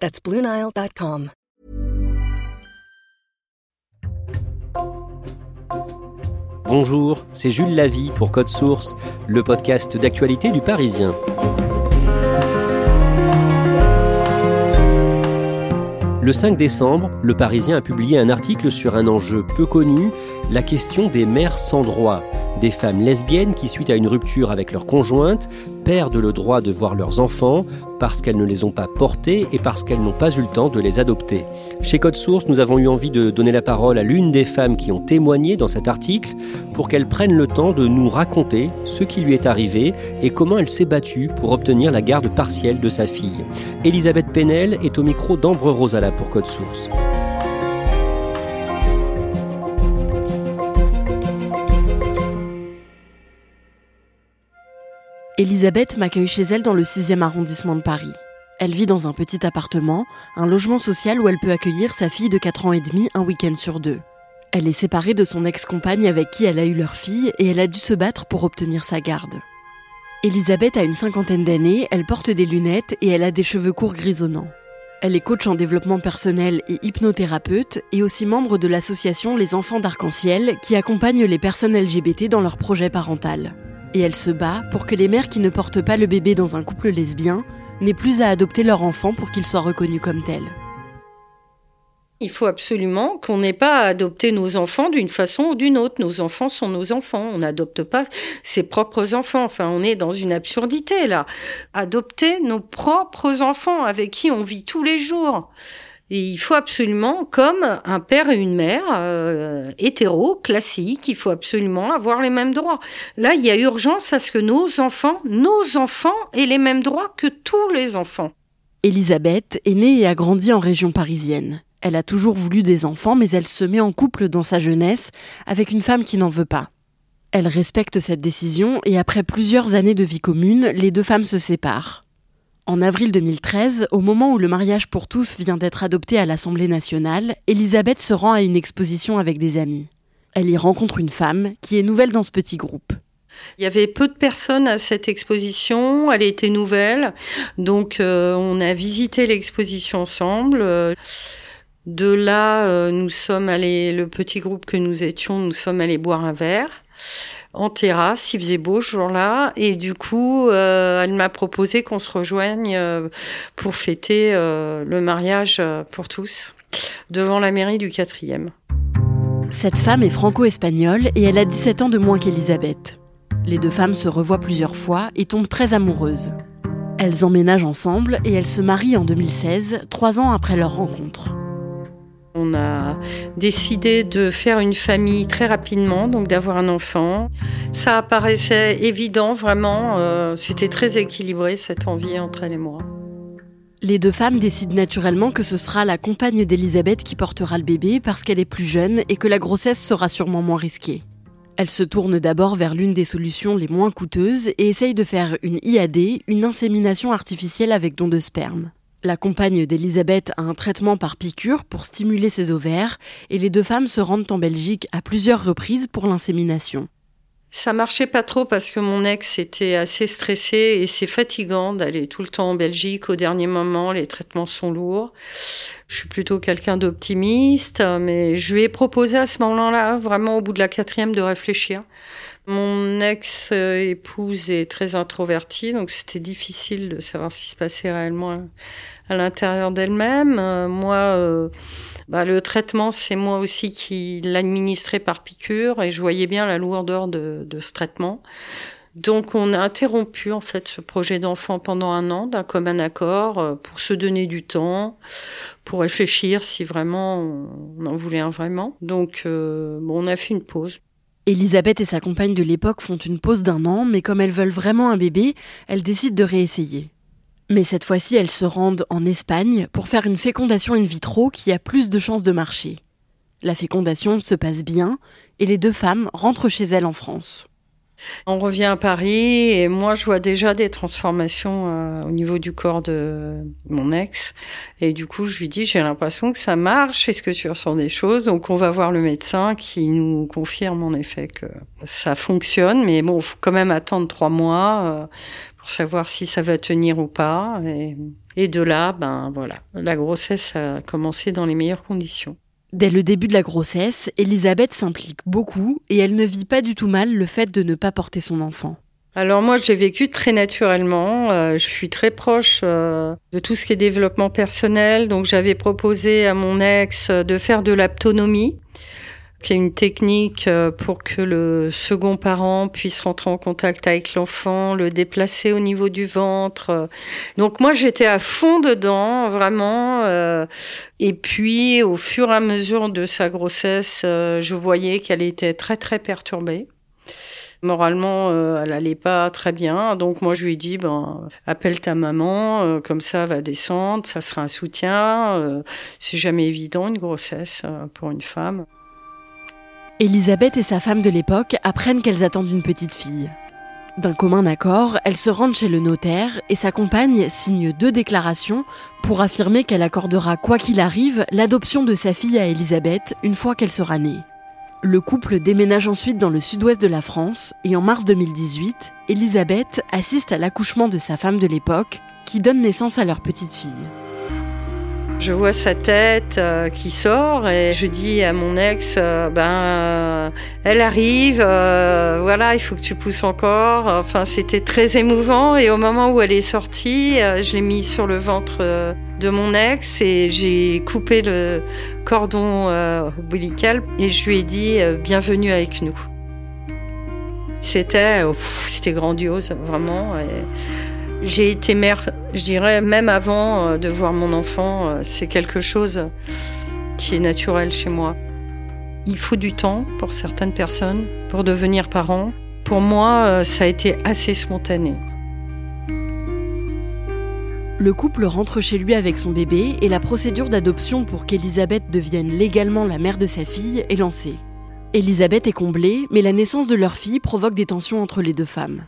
That's BlueNile.com. Bonjour, c'est Jules Lavie pour Code Source, le podcast d'actualité du Parisien. Le 5 décembre, Le Parisien a publié un article sur un enjeu peu connu, la question des mères sans droit, des femmes lesbiennes qui, suite à une rupture avec leur conjointe, perdent le droit de voir leurs enfants parce qu'elles ne les ont pas portés et parce qu'elles n'ont pas eu le temps de les adopter. Chez Code Source, nous avons eu envie de donner la parole à l'une des femmes qui ont témoigné dans cet article pour qu'elle prenne le temps de nous raconter ce qui lui est arrivé et comment elle s'est battue pour obtenir la garde partielle de sa fille. Elisabeth Penel est au micro d'Ambre Rosala pour Code Source. Elisabeth m'accueille chez elle dans le 6e arrondissement de Paris. Elle vit dans un petit appartement, un logement social où elle peut accueillir sa fille de 4 ans et demi un week-end sur deux. Elle est séparée de son ex-compagne avec qui elle a eu leur fille et elle a dû se battre pour obtenir sa garde. Elisabeth a une cinquantaine d'années, elle porte des lunettes et elle a des cheveux courts grisonnants. Elle est coach en développement personnel et hypnothérapeute et aussi membre de l'association Les Enfants d'Arc-en-Ciel qui accompagne les personnes LGBT dans leur projet parental et elle se bat pour que les mères qui ne portent pas le bébé dans un couple lesbien n'aient plus à adopter leur enfant pour qu'il soit reconnu comme tel. Il faut absolument qu'on n'ait pas à adopter nos enfants d'une façon ou d'une autre. Nos enfants sont nos enfants. On n'adopte pas ses propres enfants. Enfin, on est dans une absurdité là. Adopter nos propres enfants avec qui on vit tous les jours. Il faut absolument, comme un père et une mère euh, hétéro, classique, il faut absolument avoir les mêmes droits. Là, il y a urgence à ce que nos enfants, nos enfants, aient les mêmes droits que tous les enfants. Elisabeth est née et a grandi en région parisienne. Elle a toujours voulu des enfants, mais elle se met en couple dans sa jeunesse avec une femme qui n'en veut pas. Elle respecte cette décision et après plusieurs années de vie commune, les deux femmes se séparent. En avril 2013, au moment où le mariage pour tous vient d'être adopté à l'Assemblée nationale, Elisabeth se rend à une exposition avec des amis. Elle y rencontre une femme qui est nouvelle dans ce petit groupe. Il y avait peu de personnes à cette exposition, elle était nouvelle, donc euh, on a visité l'exposition ensemble. De là, euh, nous sommes allés, le petit groupe que nous étions, nous sommes allés boire un verre en terrasse. Il faisait beau ce jour-là. Et du coup, euh, elle m'a proposé qu'on se rejoigne euh, pour fêter euh, le mariage pour tous devant la mairie du quatrième. Cette femme est franco-espagnole et elle a 17 ans de moins qu'Elisabeth. Les deux femmes se revoient plusieurs fois et tombent très amoureuses. Elles emménagent ensemble et elles se marient en 2016, trois ans après leur rencontre. On a décidé de faire une famille très rapidement, donc d'avoir un enfant. Ça apparaissait évident, vraiment. Euh, c'était très équilibré cette envie entre elle et moi. Les deux femmes décident naturellement que ce sera la compagne d'Elisabeth qui portera le bébé parce qu'elle est plus jeune et que la grossesse sera sûrement moins risquée. Elle se tourne d'abord vers l'une des solutions les moins coûteuses et essaye de faire une IAD, une insémination artificielle avec don de sperme. La compagne d'Elisabeth a un traitement par piqûre pour stimuler ses ovaires et les deux femmes se rendent en Belgique à plusieurs reprises pour l'insémination. Ça marchait pas trop parce que mon ex était assez stressé et c'est fatigant d'aller tout le temps en Belgique au dernier moment, les traitements sont lourds. Je suis plutôt quelqu'un d'optimiste, mais je lui ai proposé à ce moment-là, vraiment au bout de la quatrième, de réfléchir. Mon ex-épouse est très introvertie, donc c'était difficile de savoir ce qui se passait réellement à l'intérieur d'elle-même. moi, bah, le traitement, c'est moi aussi qui l'administrais par piqûre et je voyais bien la lourdeur de, de ce traitement. Donc on a interrompu en fait ce projet d'enfant pendant un an d'un commun accord euh, pour se donner du temps, pour réfléchir si vraiment on en voulait un vraiment. Donc euh, bon, on a fait une pause. Elisabeth et sa compagne de l'époque font une pause d'un an, mais comme elles veulent vraiment un bébé, elles décident de réessayer. Mais cette fois-ci, elles se rendent en Espagne pour faire une fécondation in vitro qui a plus de chances de marcher. La fécondation se passe bien et les deux femmes rentrent chez elles en France. On revient à Paris et moi je vois déjà des transformations euh, au niveau du corps de mon ex et du coup je lui dis j'ai l'impression que ça marche est-ce que tu ressens des choses? Donc on va voir le médecin qui nous confirme en effet que ça fonctionne mais bon faut quand même attendre trois mois euh, pour savoir si ça va tenir ou pas et, et de là ben voilà la grossesse a commencé dans les meilleures conditions. Dès le début de la grossesse, Elisabeth s'implique beaucoup et elle ne vit pas du tout mal le fait de ne pas porter son enfant. Alors moi, j'ai vécu très naturellement. Euh, je suis très proche euh, de tout ce qui est développement personnel. Donc j'avais proposé à mon ex de faire de l'autonomie qui est une technique euh, pour que le second parent puisse rentrer en contact avec l'enfant, le déplacer au niveau du ventre. Donc moi j'étais à fond dedans, vraiment. Euh, et puis au fur et à mesure de sa grossesse, euh, je voyais qu'elle était très très perturbée. Moralement, elle allait pas très bien. Donc moi, je lui ai dit, ben, appelle ta maman, comme ça, va descendre, ça sera un soutien. c'est jamais évident une grossesse pour une femme. Elisabeth et sa femme de l'époque apprennent qu'elles attendent une petite fille. D'un commun accord, elles se rendent chez le notaire et sa compagne signe deux déclarations pour affirmer qu'elle accordera quoi qu'il arrive l'adoption de sa fille à Elisabeth une fois qu'elle sera née. Le couple déménage ensuite dans le sud-ouest de la France et en mars 2018, Elisabeth assiste à l'accouchement de sa femme de l'époque qui donne naissance à leur petite fille. Je vois sa tête euh, qui sort et je dis à mon ex, euh, ben, euh, elle arrive, voilà, il faut que tu pousses encore. Enfin, c'était très émouvant et au moment où elle est sortie, je l'ai mis sur le ventre de mon ex et j'ai coupé le cordon ombilical et je lui ai dit, bienvenue avec nous. C'était, c'était grandiose, vraiment. J'ai été mère, je dirais, même avant euh, de voir mon enfant, euh, c'est quelque chose qui est naturel chez moi. Il faut du temps pour certaines personnes pour devenir parent. Pour moi, euh, ça a été assez spontané. Le couple rentre chez lui avec son bébé et la procédure d'adoption pour qu'Elisabeth devienne légalement la mère de sa fille est lancée. Elisabeth est comblée, mais la naissance de leur fille provoque des tensions entre les deux femmes.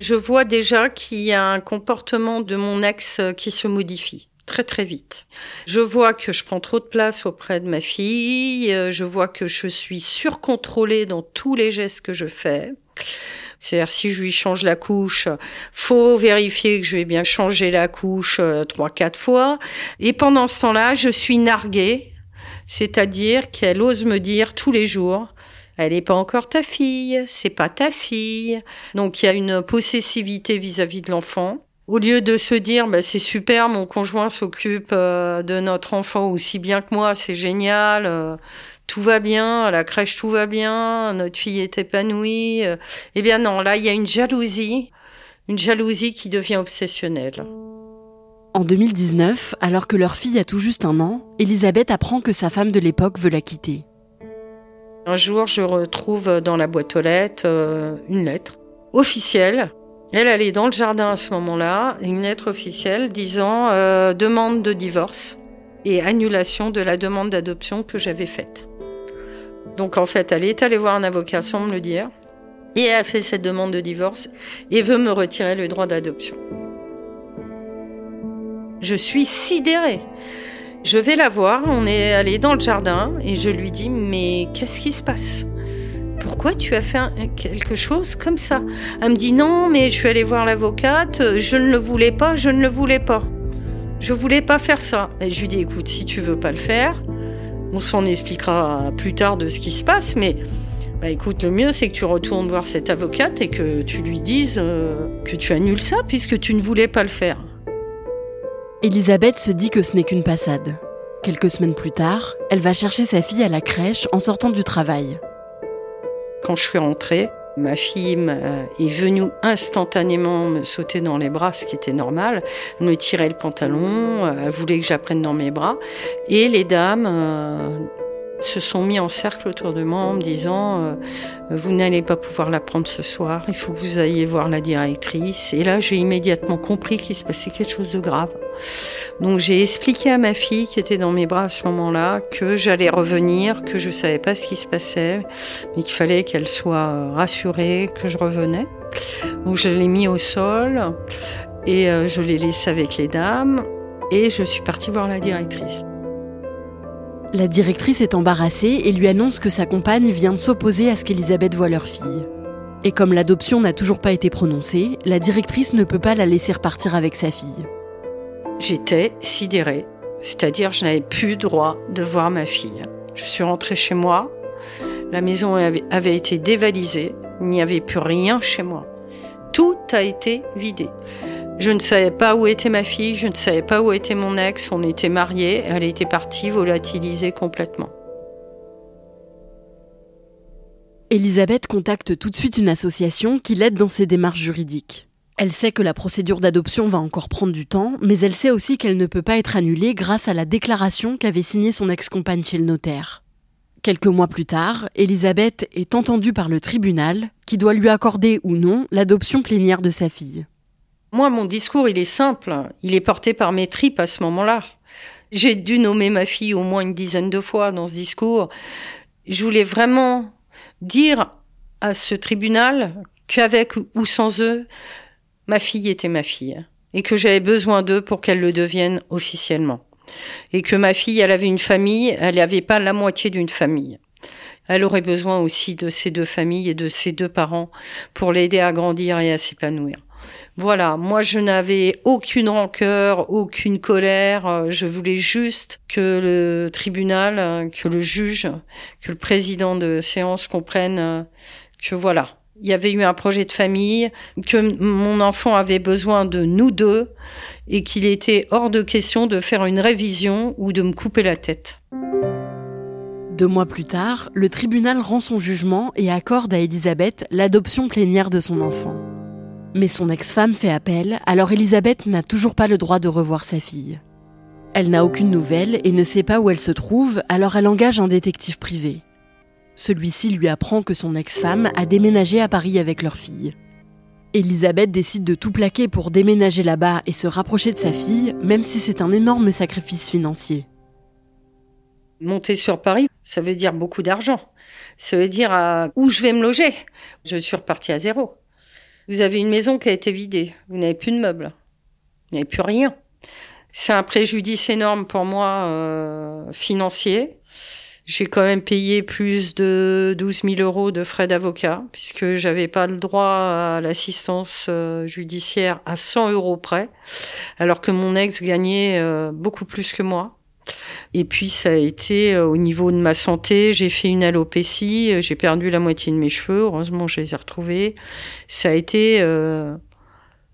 Je vois déjà qu'il y a un comportement de mon ex qui se modifie très très vite. Je vois que je prends trop de place auprès de ma fille, je vois que je suis surcontrôlée dans tous les gestes que je fais. C'est-à-dire si je lui change la couche, faut vérifier que je vais bien changer la couche euh, trois quatre fois. Et pendant ce temps-là, je suis narguée, c'est-à-dire qu'elle ose me dire tous les jours elle n'est pas encore ta fille, c'est pas ta fille. Donc il y a une possessivité vis-à-vis de l'enfant. Au lieu de se dire bah, c'est super, mon conjoint s'occupe euh, de notre enfant aussi bien que moi, c'est génial, euh, tout va bien, à la crèche tout va bien, notre fille est épanouie. Euh. eh bien non, là il y a une jalousie, une jalousie qui devient obsessionnelle. En 2019, alors que leur fille a tout juste un an, Elisabeth apprend que sa femme de l'époque veut la quitter. Un jour, je retrouve dans la boîte aux lettres euh, une lettre officielle. Elle, est dans le jardin à ce moment-là, une lettre officielle disant euh, demande de divorce et annulation de la demande d'adoption que j'avais faite. Donc en fait, elle est allée voir un avocat sans me le dire et a fait cette demande de divorce et veut me retirer le droit d'adoption. Je suis sidérée. Je vais la voir, on est allé dans le jardin et je lui dis mais qu'est-ce qui se passe? Pourquoi tu as fait quelque chose comme ça? Elle me dit non, mais je suis allée voir l'avocate, je ne le voulais pas, je ne le voulais pas. Je voulais pas faire ça. Et je lui dis écoute, si tu veux pas le faire, on s'en expliquera plus tard de ce qui se passe, mais bah écoute, le mieux c'est que tu retournes voir cette avocate et que tu lui dises euh, que tu annules ça puisque tu ne voulais pas le faire. Elisabeth se dit que ce n'est qu'une passade. Quelques semaines plus tard, elle va chercher sa fille à la crèche en sortant du travail. Quand je suis rentrée, Ma fille est venue instantanément me sauter dans les bras, ce qui était normal. Me tirait le pantalon, elle voulait que j'apprenne dans mes bras. Et les dames euh, se sont mis en cercle autour de moi en me disant euh, vous n'allez pas pouvoir la prendre ce soir, il faut que vous ayez voir la directrice. Et là, j'ai immédiatement compris qu'il se passait quelque chose de grave. Donc j'ai expliqué à ma fille qui était dans mes bras à ce moment-là que j'allais revenir, que je savais pas ce qui se passait, mais qu'il fallait qu'elle soit rassurée que je revenais. Donc je l'ai mis au sol et euh, je l'ai laissé avec les dames et je suis partie voir la directrice. La directrice est embarrassée et lui annonce que sa compagne vient de s'opposer à ce qu'Elisabeth voit leur fille. Et comme l'adoption n'a toujours pas été prononcée, la directrice ne peut pas la laisser repartir avec sa fille. J'étais sidérée, c'est-à-dire je n'avais plus droit de voir ma fille. Je suis rentrée chez moi, la maison avait été dévalisée, il n'y avait plus rien chez moi. Tout a été vidé. Je ne savais pas où était ma fille, je ne savais pas où était mon ex, on était mariés, elle était partie volatilisée complètement. Elisabeth contacte tout de suite une association qui l'aide dans ses démarches juridiques. Elle sait que la procédure d'adoption va encore prendre du temps, mais elle sait aussi qu'elle ne peut pas être annulée grâce à la déclaration qu'avait signée son ex-compagne chez le notaire. Quelques mois plus tard, Elisabeth est entendue par le tribunal qui doit lui accorder ou non l'adoption plénière de sa fille. Moi, mon discours, il est simple. Il est porté par mes tripes à ce moment-là. J'ai dû nommer ma fille au moins une dizaine de fois dans ce discours. Je voulais vraiment dire à ce tribunal qu'avec ou sans eux, ma fille était ma fille et que j'avais besoin d'eux pour qu'elle le devienne officiellement. Et que ma fille, elle avait une famille, elle n'avait pas la moitié d'une famille. Elle aurait besoin aussi de ses deux familles et de ses deux parents pour l'aider à grandir et à s'épanouir. Voilà, moi je n'avais aucune rancœur, aucune colère, euh, je voulais juste que le tribunal, euh, que le juge, que le président de séance comprenne euh, que voilà, il y avait eu un projet de famille, que mon enfant avait besoin de nous deux et qu'il était hors de question de faire une révision ou de me couper la tête. Deux mois plus tard, le tribunal rend son jugement et accorde à Elisabeth l'adoption plénière de son enfant. Mais son ex-femme fait appel, alors Elisabeth n'a toujours pas le droit de revoir sa fille. Elle n'a aucune nouvelle et ne sait pas où elle se trouve, alors elle engage un détective privé. Celui-ci lui apprend que son ex-femme a déménagé à Paris avec leur fille. Elisabeth décide de tout plaquer pour déménager là-bas et se rapprocher de sa fille, même si c'est un énorme sacrifice financier. Monter sur Paris, ça veut dire beaucoup d'argent. Ça veut dire où je vais me loger? Je suis repartie à zéro. Vous avez une maison qui a été vidée. Vous n'avez plus de meubles. Vous n'avez plus rien. C'est un préjudice énorme pour moi euh, financier. J'ai quand même payé plus de 12 000 euros de frais d'avocat puisque j'avais pas le droit à l'assistance euh, judiciaire à 100 euros près, alors que mon ex gagnait euh, beaucoup plus que moi. Et puis ça a été euh, au niveau de ma santé, j'ai fait une alopécie, euh, j'ai perdu la moitié de mes cheveux, heureusement je les ai retrouvés. Ça a été euh,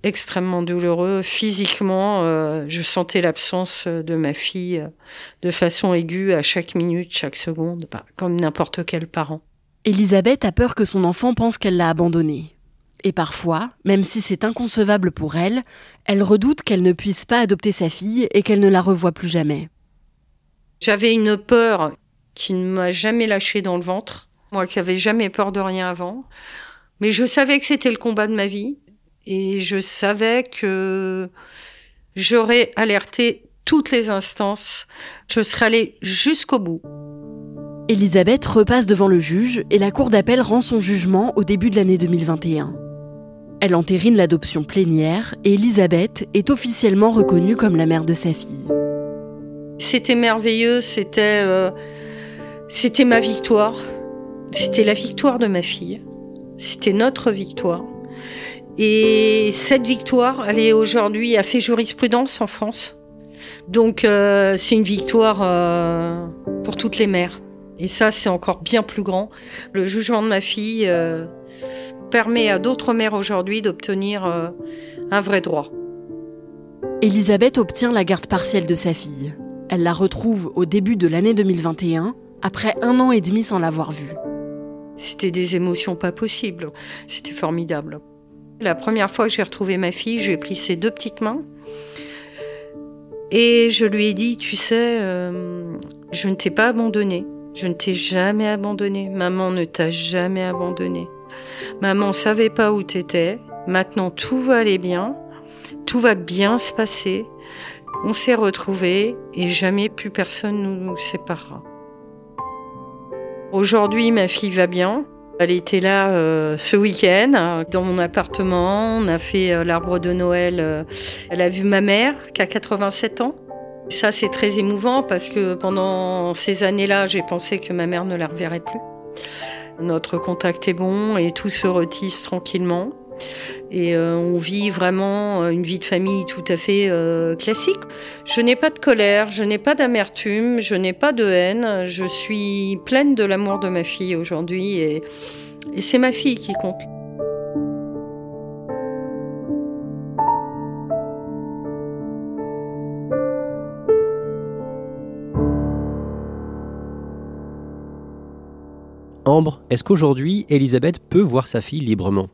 extrêmement douloureux physiquement. je sentais l'absence de ma fille de façon aiguë à chaque minute, chaque seconde, bah, comme n'importe quel parent. Elisabeth a peur que son enfant pense qu'elle l'a abandonnée. Et parfois, même si c'est inconcevable pour elle, elle redoute qu'elle ne puisse pas adopter sa fille et qu'elle ne la revoie plus jamais. J'avais une peur qui ne m'a jamais lâché dans le ventre, moi qui avais jamais peur de rien avant. Mais je savais que c'était le combat de ma vie et je savais que j'aurais alerté toutes les instances. Je serais allée jusqu'au bout. Elisabeth repasse devant le juge et la cour d'appel rend son jugement au début de l'année 2021. Elle entérine l'adoption plénière et Elisabeth est officiellement reconnue comme la mère de sa fille. C'était merveilleux, c'était euh, c'était ma victoire. C'était la victoire de ma fille. C'était notre victoire. Et cette victoire, elle est aujourd'hui a fait jurisprudence en France. Donc euh, c'est une victoire euh, pour toutes les mères. Et ça, c'est encore bien plus grand. Le jugement de ma fille permet à d'autres mères aujourd'hui d'obtenir un vrai droit. Elisabeth obtient la garde partielle de sa fille. Elle la retrouve au début de l'année 2021, après un an et demi sans l'avoir vue. C'était des émotions pas possibles. C'était formidable. La première fois que j'ai retrouvé ma fille, j'ai pris ses deux petites mains et je lui ai dit, tu sais, euh, je ne t'ai pas abandonnée. Je ne t'ai jamais abandonnée. Maman ne t'a jamais abandonnée. Maman savait pas où t'étais. Maintenant, tout va aller bien. Tout va bien se passer. On s'est retrouvés et jamais plus personne nous séparera. Aujourd'hui, ma fille va bien. Elle était là euh, ce week-end dans mon appartement. On a fait euh, l'arbre de Noël. Euh, elle a vu ma mère qui a 87 ans. Ça, c'est très émouvant parce que pendant ces années-là, j'ai pensé que ma mère ne la reverrait plus. Notre contact est bon et tout se retisse tranquillement. Et euh, on vit vraiment euh, une vie de famille tout à fait euh, classique. Je n'ai pas de colère, je n'ai pas d'amertume, je n'ai pas de haine. Je suis pleine de l'amour de ma fille aujourd'hui et, et c'est ma fille qui compte. Ambre, est-ce qu'aujourd'hui, Elisabeth peut voir sa fille librement?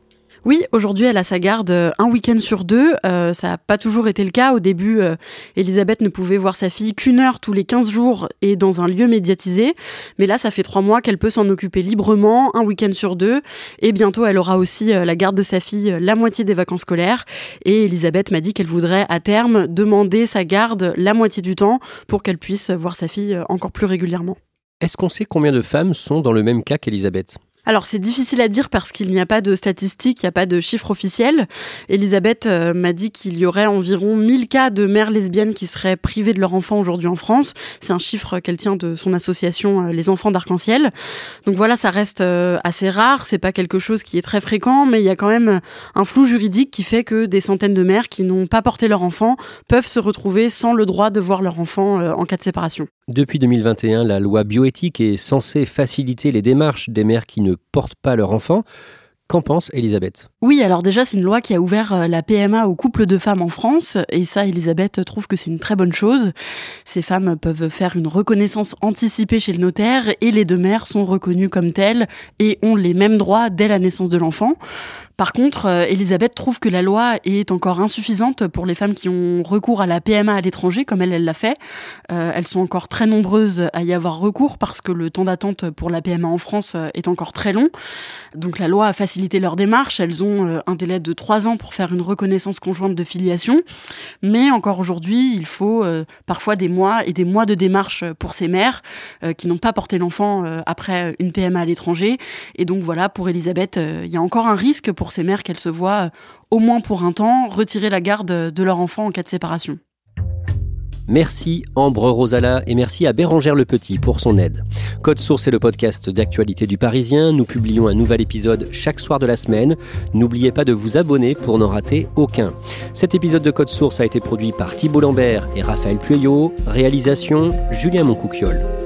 Oui, aujourd'hui, elle a sa garde euh, un week-end sur deux. Euh, ça n'a pas toujours été le cas. Au début, euh, Elisabeth ne pouvait voir sa fille qu'une heure tous les 15 jours et dans un lieu médiatisé. Mais là, ça fait trois mois qu'elle peut s'en occuper librement, un week-end sur deux. Et bientôt, elle aura aussi la garde de sa fille la moitié des vacances scolaires. Et Elisabeth m'a dit qu'elle voudrait à terme demander sa garde la moitié du temps pour qu'elle puisse voir sa fille encore plus régulièrement. Est-ce qu'on sait combien de femmes sont dans le même cas qu'Elisabeth? Alors c'est difficile à dire parce qu'il n'y a pas de statistiques, il n'y a pas de chiffres officiels. Elisabeth euh, m'a dit qu'il y aurait environ 1000 cas de mères lesbiennes qui seraient privées de leur enfant aujourd'hui en France. C'est un chiffre qu'elle tient de son association euh, Les Enfants d'Arc-en-Ciel. Donc voilà, ça reste euh, assez rare, c'est pas quelque chose qui est très fréquent, mais il y a quand même un flou juridique qui fait que des centaines de mères qui n'ont pas porté leur enfant peuvent se retrouver sans le droit de voir leur enfant en cas de séparation. Depuis 2021, la loi bioéthique est censée faciliter les démarches des mères qui ne portent pas leur enfant. Qu'en pense Elisabeth? Oui, alors déjà, c'est une loi qui a ouvert euh, la PMA aux couples de femmes en France. Et ça, Elisabeth trouve que c'est une très bonne chose. Ces femmes peuvent faire une reconnaissance anticipée chez le notaire et les deux mères sont reconnues comme telles et ont les mêmes droits dès la naissance de l'enfant. Par contre, euh, Elisabeth trouve que la loi est encore insuffisante pour les femmes qui ont recours à la PMA à l'étranger, comme elle, elle l'a fait. Euh, elles sont encore très nombreuses à y avoir recours parce que le temps d'attente pour la PMA en France euh, est encore très long. Donc la loi a facilité leur démarche. Elles ont un délai de trois ans pour faire une reconnaissance conjointe de filiation. Mais encore aujourd'hui, il faut parfois des mois et des mois de démarche pour ces mères qui n'ont pas porté l'enfant après une PMA à l'étranger. Et donc voilà, pour Elisabeth, il y a encore un risque pour ces mères qu'elles se voient, euh, au moins pour un temps, retirer la garde de leur enfant en cas de séparation. Merci Ambre Rosala et merci à Bérangère Le Petit pour son aide. Code Source est le podcast d'actualité du Parisien. Nous publions un nouvel épisode chaque soir de la semaine. N'oubliez pas de vous abonner pour n'en rater aucun. Cet épisode de Code Source a été produit par Thibault Lambert et Raphaël Pueyo. Réalisation Julien Moncouquiole.